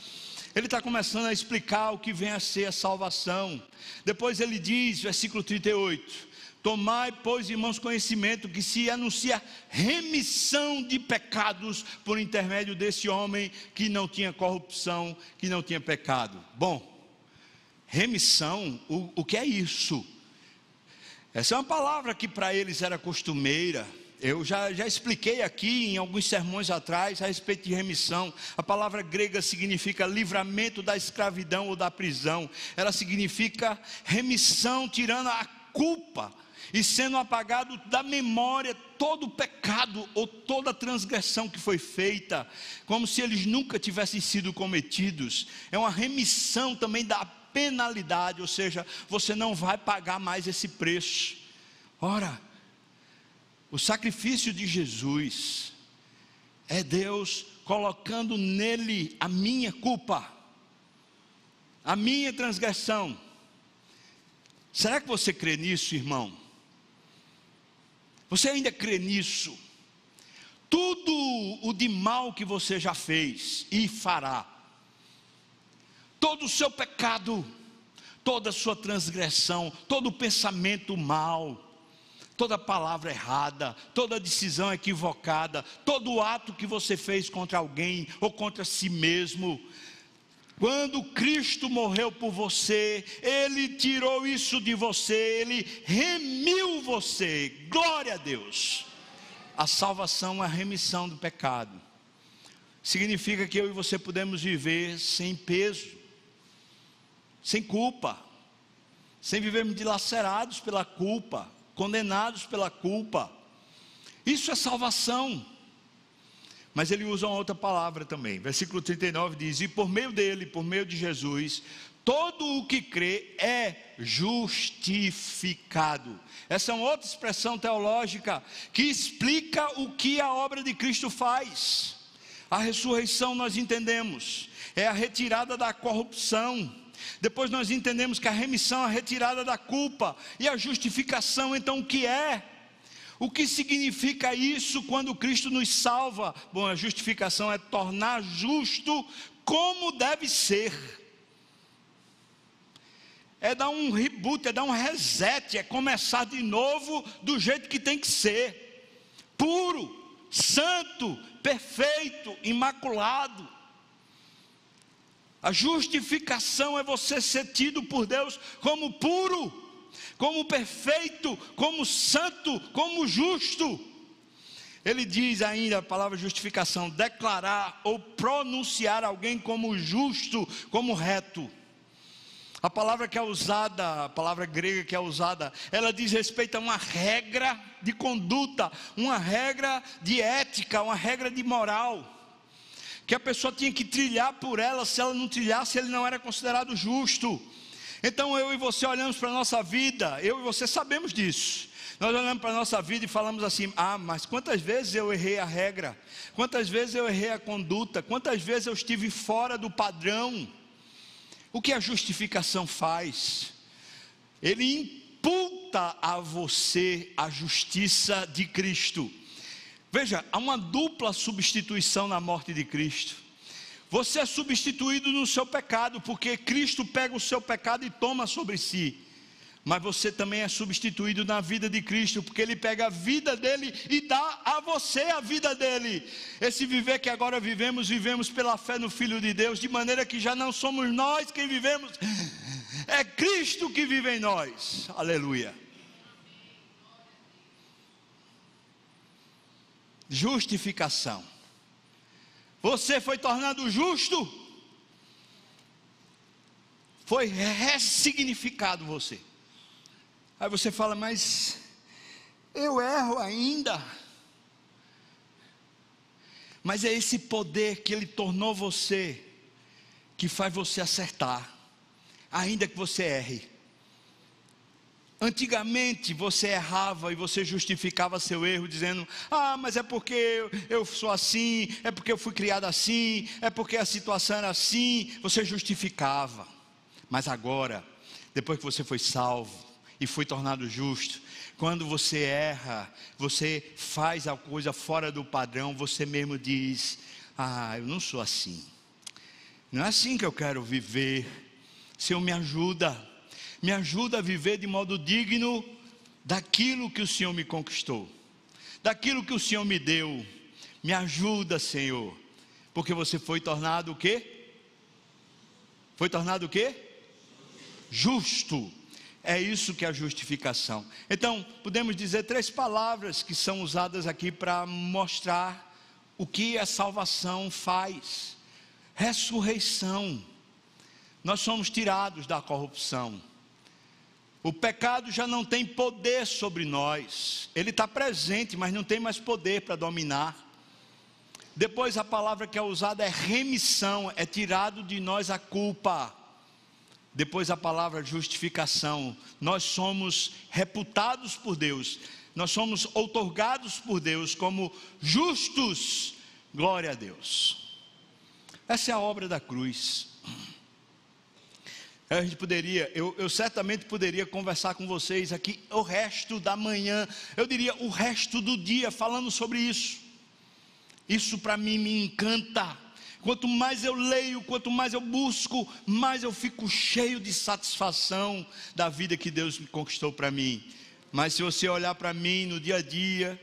Ele está começando a explicar o que vem a ser a salvação. Depois ele diz, versículo 38 Tomai, pois, irmãos, conhecimento que se anuncia remissão de pecados por intermédio desse homem que não tinha corrupção, que não tinha pecado. Bom, remissão, o, o que é isso? Essa é uma palavra que para eles era costumeira. Eu já, já expliquei aqui em alguns sermões atrás a respeito de remissão. A palavra grega significa livramento da escravidão ou da prisão. Ela significa remissão, tirando a culpa e sendo apagado da memória todo o pecado ou toda a transgressão que foi feita, como se eles nunca tivessem sido cometidos. É uma remissão também da penalidade, ou seja, você não vai pagar mais esse preço. Ora, o sacrifício de Jesus é Deus colocando nele a minha culpa, a minha transgressão Será que você crê nisso, irmão? Você ainda crê nisso? Tudo o de mal que você já fez e fará, todo o seu pecado, toda a sua transgressão, todo o pensamento mal, toda palavra errada, toda decisão equivocada, todo ato que você fez contra alguém ou contra si mesmo, quando Cristo morreu por você, Ele tirou isso de você, Ele remiu você. Glória a Deus. A salvação é a remissão do pecado. Significa que eu e você podemos viver sem peso, sem culpa, sem vivermos dilacerados pela culpa, condenados pela culpa. Isso é salvação. Mas ele usa uma outra palavra também. Versículo 39 diz: E por meio dele, por meio de Jesus, todo o que crê é justificado. Essa é uma outra expressão teológica que explica o que a obra de Cristo faz. A ressurreição nós entendemos, é a retirada da corrupção. Depois nós entendemos que a remissão é a retirada da culpa. E a justificação, então, o que é? O que significa isso quando Cristo nos salva? Bom, a justificação é tornar justo como deve ser. É dar um reboot, é dar um reset, é começar de novo do jeito que tem que ser. Puro, santo, perfeito, imaculado. A justificação é você ser tido por Deus como puro como perfeito, como santo, como justo. Ele diz ainda a palavra justificação: declarar ou pronunciar alguém como justo, como reto. A palavra que é usada, a palavra grega que é usada, ela diz respeito a uma regra de conduta, uma regra de ética, uma regra de moral, que a pessoa tinha que trilhar por ela, se ela não trilhasse, ele não era considerado justo. Então eu e você olhamos para a nossa vida, eu e você sabemos disso. Nós olhamos para a nossa vida e falamos assim: ah, mas quantas vezes eu errei a regra, quantas vezes eu errei a conduta, quantas vezes eu estive fora do padrão. O que a justificação faz? Ele imputa a você a justiça de Cristo. Veja, há uma dupla substituição na morte de Cristo. Você é substituído no seu pecado, porque Cristo pega o seu pecado e toma sobre si. Mas você também é substituído na vida de Cristo, porque Ele pega a vida dele e dá a você a vida dele. Esse viver que agora vivemos, vivemos pela fé no Filho de Deus, de maneira que já não somos nós quem vivemos, é Cristo que vive em nós. Aleluia. Justificação. Você foi tornado justo. Foi ressignificado você. Aí você fala, mas eu erro ainda. Mas é esse poder que ele tornou você que faz você acertar, ainda que você erre. Antigamente você errava e você justificava seu erro dizendo: Ah, mas é porque eu, sou assim, é porque eu fui criado assim, é porque a situação era assim. Você justificava. Mas agora, depois que você foi salvo e foi tornado justo, quando você erra, você faz a coisa fora do padrão, você mesmo diz: Ah, eu não sou assim. Não é assim que eu quero viver. Senhor, me ajuda me ajuda a viver de modo digno daquilo que o Senhor me conquistou, daquilo que o Senhor me deu. Me ajuda, Senhor, porque você foi tornado o quê? Foi tornado o quê? Justo. É isso que é a justificação. Então, podemos dizer três palavras que são usadas aqui para mostrar o que a salvação faz. Ressurreição. Nós somos tirados da corrupção. O pecado já não tem poder sobre nós, ele está presente, mas não tem mais poder para dominar. Depois a palavra que é usada é remissão, é tirado de nós a culpa. Depois a palavra justificação, nós somos reputados por Deus, nós somos outorgados por Deus como justos. Glória a Deus. Essa é a obra da cruz. A gente poderia, eu, eu certamente poderia conversar com vocês aqui o resto da manhã, eu diria o resto do dia falando sobre isso. Isso para mim me encanta. Quanto mais eu leio, quanto mais eu busco, mais eu fico cheio de satisfação da vida que Deus me conquistou para mim. Mas se você olhar para mim no dia a dia,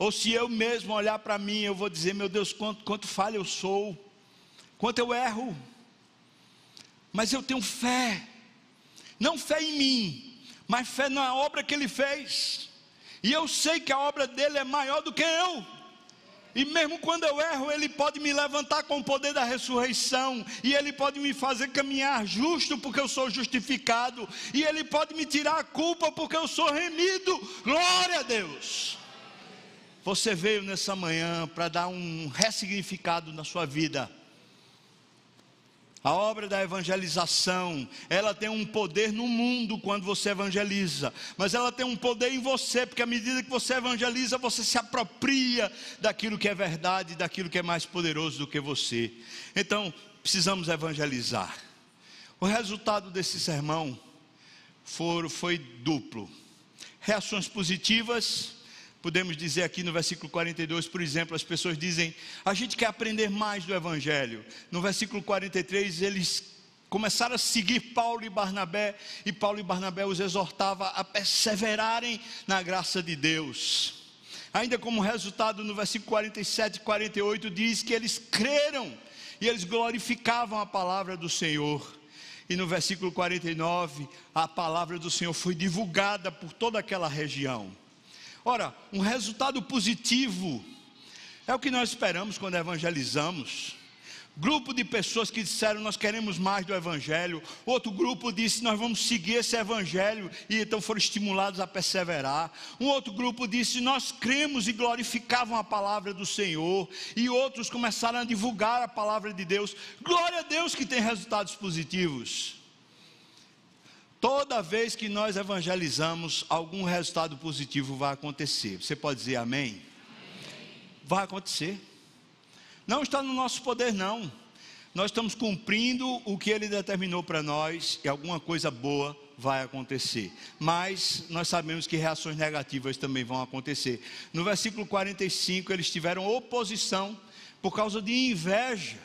ou se eu mesmo olhar para mim, eu vou dizer: meu Deus, quanto, quanto falha eu sou, quanto eu erro mas eu tenho fé, não fé em mim, mas fé na obra que ele fez, e eu sei que a obra dele é maior do que eu. E mesmo quando eu erro, Ele pode me levantar com o poder da ressurreição, e Ele pode me fazer caminhar justo, porque eu sou justificado, e Ele pode me tirar a culpa, porque eu sou remido. Glória a Deus! Você veio nessa manhã para dar um ressignificado na sua vida a obra da evangelização, ela tem um poder no mundo quando você evangeliza, mas ela tem um poder em você, porque à medida que você evangeliza, você se apropria daquilo que é verdade, daquilo que é mais poderoso do que você. Então, precisamos evangelizar. O resultado desse sermão foi, foi duplo: reações positivas Podemos dizer aqui no versículo 42, por exemplo, as pessoas dizem: a gente quer aprender mais do Evangelho. No versículo 43, eles começaram a seguir Paulo e Barnabé, e Paulo e Barnabé os exortava a perseverarem na graça de Deus. Ainda como resultado, no versículo 47 e 48, diz que eles creram e eles glorificavam a palavra do Senhor. E no versículo 49, a palavra do Senhor foi divulgada por toda aquela região. Ora, um resultado positivo é o que nós esperamos quando evangelizamos. Grupo de pessoas que disseram nós queremos mais do Evangelho, outro grupo disse nós vamos seguir esse Evangelho e então foram estimulados a perseverar. Um outro grupo disse nós cremos e glorificavam a palavra do Senhor, e outros começaram a divulgar a palavra de Deus. Glória a Deus que tem resultados positivos. Toda vez que nós evangelizamos, algum resultado positivo vai acontecer. Você pode dizer amém? amém? Vai acontecer. Não está no nosso poder, não. Nós estamos cumprindo o que ele determinou para nós e alguma coisa boa vai acontecer. Mas nós sabemos que reações negativas também vão acontecer. No versículo 45, eles tiveram oposição por causa de inveja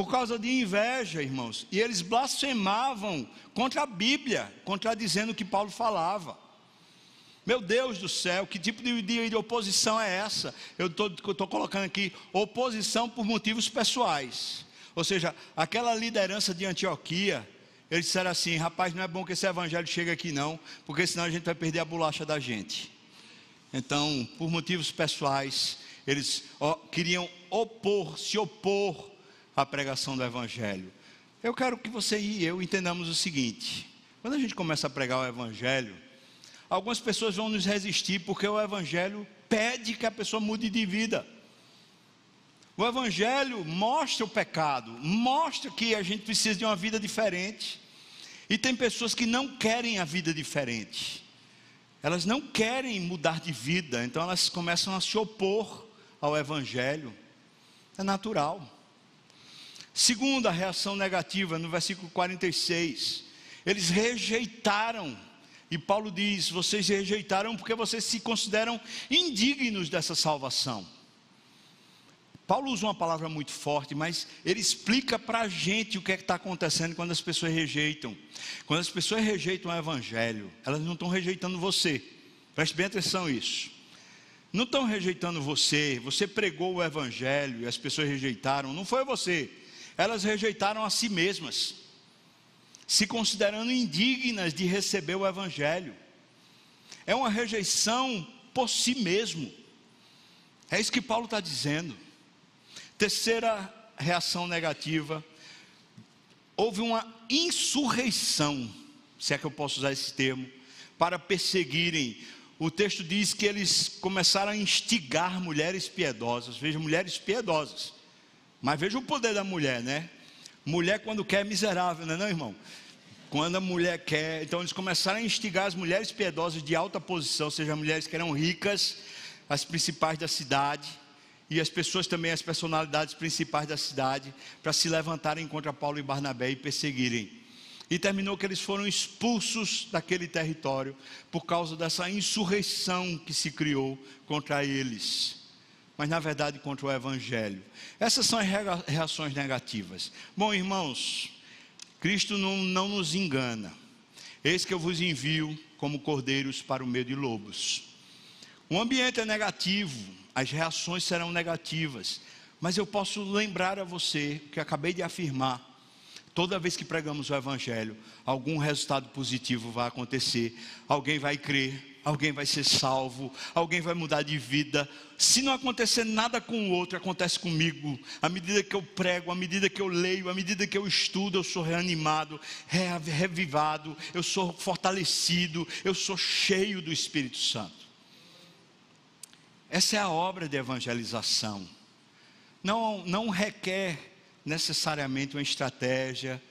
por causa de inveja, irmãos. E eles blasfemavam contra a Bíblia, contradizendo o que Paulo falava. Meu Deus do céu, que tipo de, de, de oposição é essa? Eu estou colocando aqui oposição por motivos pessoais. Ou seja, aquela liderança de Antioquia, eles disseram assim: rapaz, não é bom que esse evangelho chegue aqui, não, porque senão a gente vai perder a bolacha da gente. Então, por motivos pessoais, eles ó, queriam opor, se opor a pregação do Evangelho. Eu quero que você e eu entendamos o seguinte: quando a gente começa a pregar o Evangelho, algumas pessoas vão nos resistir porque o Evangelho pede que a pessoa mude de vida. O Evangelho mostra o pecado, mostra que a gente precisa de uma vida diferente. E tem pessoas que não querem a vida diferente, elas não querem mudar de vida, então elas começam a se opor ao Evangelho. É natural. Segunda reação negativa, no versículo 46, eles rejeitaram. E Paulo diz: vocês rejeitaram porque vocês se consideram indignos dessa salvação. Paulo usa uma palavra muito forte, mas ele explica para a gente o que é está acontecendo quando as pessoas rejeitam. Quando as pessoas rejeitam o Evangelho, elas não estão rejeitando você. Preste bem atenção nisso. Não estão rejeitando você. Você pregou o Evangelho e as pessoas rejeitaram. Não foi você elas rejeitaram a si mesmas, se considerando indignas de receber o Evangelho. É uma rejeição por si mesmo. É isso que Paulo está dizendo. Terceira reação negativa: houve uma insurreição, se é que eu posso usar esse termo, para perseguirem. O texto diz que eles começaram a instigar mulheres piedosas, veja, mulheres piedosas mas veja o poder da mulher, né? Mulher quando quer é miserável, não é não, irmão? Quando a mulher quer, então eles começaram a instigar as mulheres piedosas de alta posição, ou seja, mulheres que eram ricas, as principais da cidade, e as pessoas também, as personalidades principais da cidade, para se levantarem contra Paulo e Barnabé e perseguirem. E terminou que eles foram expulsos daquele território por causa dessa insurreição que se criou contra eles. Mas na verdade contra o Evangelho. Essas são as reações negativas. Bom, irmãos, Cristo não, não nos engana. Eis que eu vos envio como cordeiros para o meio de lobos. O ambiente é negativo, as reações serão negativas, mas eu posso lembrar a você que acabei de afirmar Toda vez que pregamos o Evangelho, algum resultado positivo vai acontecer. Alguém vai crer, alguém vai ser salvo, alguém vai mudar de vida. Se não acontecer nada com o outro, acontece comigo. À medida que eu prego, à medida que eu leio, à medida que eu estudo, eu sou reanimado, revivado, eu sou fortalecido, eu sou cheio do Espírito Santo. Essa é a obra de evangelização. Não, não requer necessariamente uma estratégia,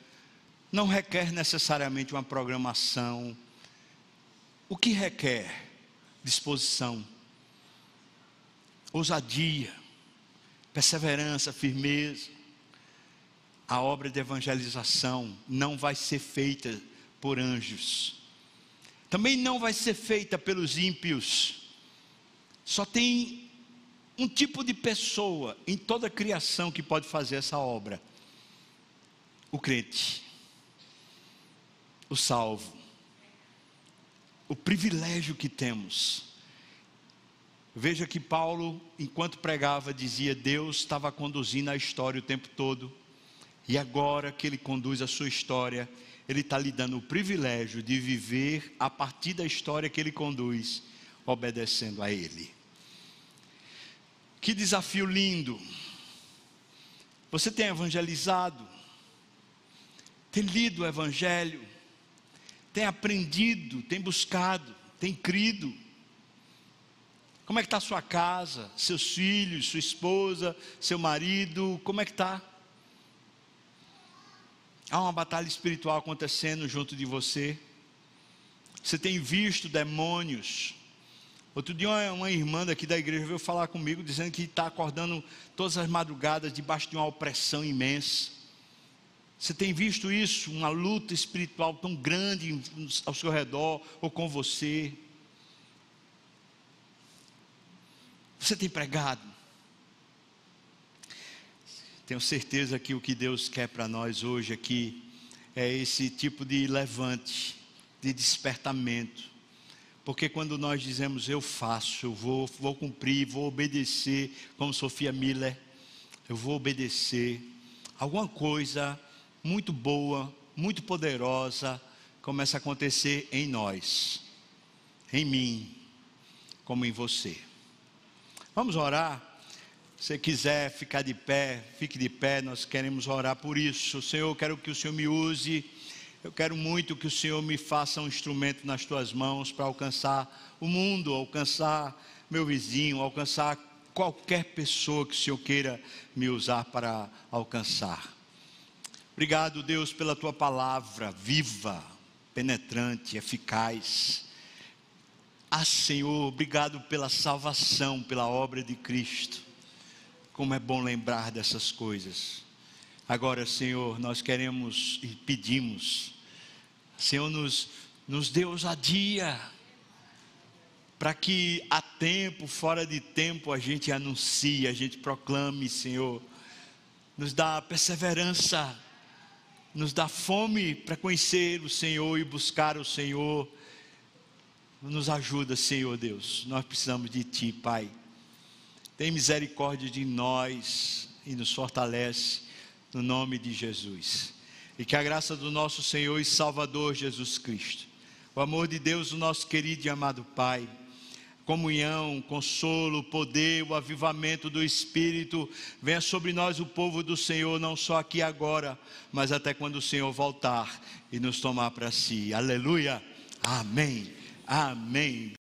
não requer necessariamente uma programação. O que requer? Disposição, ousadia, perseverança, firmeza. A obra de evangelização não vai ser feita por anjos, também não vai ser feita pelos ímpios. Só tem um tipo de pessoa em toda a criação que pode fazer essa obra: o crente, o salvo, o privilégio que temos. Veja que Paulo, enquanto pregava, dizia: Deus estava conduzindo a história o tempo todo, e agora que Ele conduz a sua história, Ele está lhe dando o privilégio de viver a partir da história que Ele conduz, obedecendo a Ele. Que desafio lindo. Você tem evangelizado, tem lido o Evangelho, tem aprendido, tem buscado, tem crido. Como é que está sua casa, seus filhos, sua esposa, seu marido, como é que está? Há uma batalha espiritual acontecendo junto de você. Você tem visto demônios Outro dia, uma irmã daqui da igreja veio falar comigo, dizendo que está acordando todas as madrugadas debaixo de uma opressão imensa. Você tem visto isso? Uma luta espiritual tão grande ao seu redor ou com você? Você tem pregado? Tenho certeza que o que Deus quer para nós hoje aqui é esse tipo de levante, de despertamento porque quando nós dizemos eu faço, eu vou, vou cumprir, vou obedecer, como Sofia Miller, eu vou obedecer, alguma coisa muito boa, muito poderosa começa a acontecer em nós, em mim, como em você. Vamos orar? Se quiser ficar de pé, fique de pé, nós queremos orar por isso. Senhor, eu quero que o Senhor me use eu quero muito que o Senhor me faça um instrumento nas tuas mãos para alcançar o mundo, alcançar meu vizinho, alcançar qualquer pessoa que o Senhor queira me usar para alcançar. Obrigado, Deus, pela tua palavra viva, penetrante, eficaz. Ah, Senhor, obrigado pela salvação, pela obra de Cristo. Como é bom lembrar dessas coisas. Agora, Senhor, nós queremos e pedimos, Senhor, nos, nos dê ousadia, para que a tempo, fora de tempo, a gente anuncie, a gente proclame, Senhor, nos dá perseverança, nos dá fome para conhecer o Senhor e buscar o Senhor. Nos ajuda, Senhor Deus, nós precisamos de Ti, Pai. Tem misericórdia de nós e nos fortalece no nome de Jesus. E que a graça do nosso Senhor e Salvador Jesus Cristo, o amor de Deus, o nosso querido e amado Pai, comunhão, consolo, poder, o avivamento do Espírito, venha sobre nós o povo do Senhor, não só aqui agora, mas até quando o Senhor voltar e nos tomar para si. Aleluia. Amém. Amém.